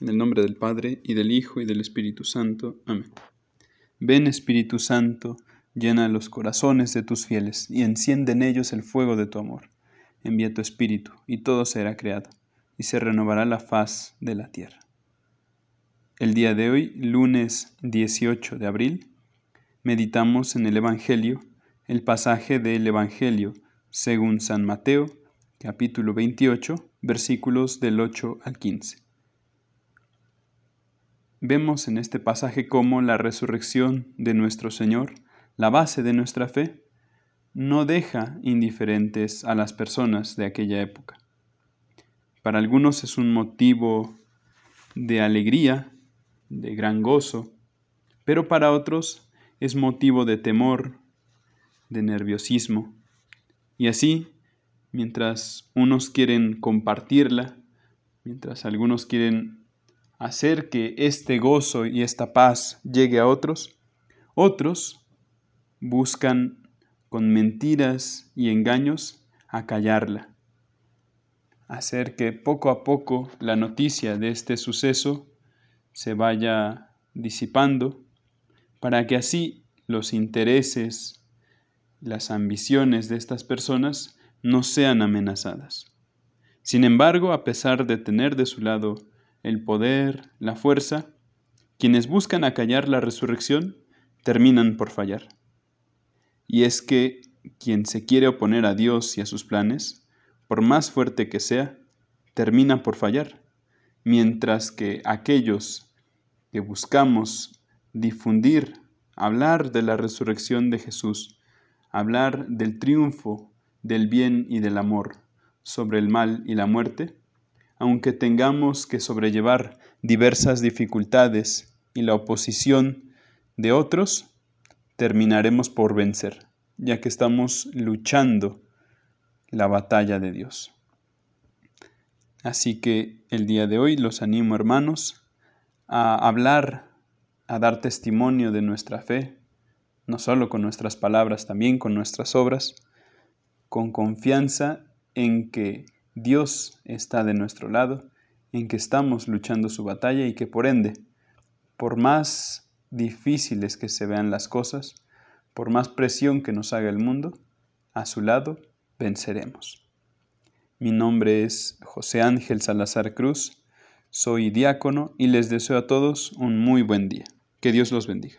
En el nombre del Padre, y del Hijo, y del Espíritu Santo. Amén. Ven Espíritu Santo, llena los corazones de tus fieles, y enciende en ellos el fuego de tu amor. Envía tu Espíritu, y todo será creado, y se renovará la faz de la tierra. El día de hoy, lunes 18 de abril, meditamos en el Evangelio, el pasaje del Evangelio según San Mateo, capítulo 28, versículos del 8 al 15. Vemos en este pasaje cómo la resurrección de nuestro Señor, la base de nuestra fe, no deja indiferentes a las personas de aquella época. Para algunos es un motivo de alegría, de gran gozo, pero para otros es motivo de temor, de nerviosismo. Y así, mientras unos quieren compartirla, mientras algunos quieren hacer que este gozo y esta paz llegue a otros, otros buscan con mentiras y engaños acallarla, hacer que poco a poco la noticia de este suceso se vaya disipando, para que así los intereses, las ambiciones de estas personas no sean amenazadas. Sin embargo, a pesar de tener de su lado el poder, la fuerza, quienes buscan acallar la resurrección terminan por fallar. Y es que quien se quiere oponer a Dios y a sus planes, por más fuerte que sea, termina por fallar, mientras que aquellos que buscamos difundir, hablar de la resurrección de Jesús, hablar del triunfo del bien y del amor sobre el mal y la muerte, aunque tengamos que sobrellevar diversas dificultades y la oposición de otros, terminaremos por vencer, ya que estamos luchando la batalla de Dios. Así que el día de hoy los animo, hermanos, a hablar, a dar testimonio de nuestra fe, no solo con nuestras palabras, también con nuestras obras, con confianza en que Dios está de nuestro lado, en que estamos luchando su batalla y que por ende, por más difíciles que se vean las cosas, por más presión que nos haga el mundo, a su lado venceremos. Mi nombre es José Ángel Salazar Cruz, soy diácono y les deseo a todos un muy buen día. Que Dios los bendiga.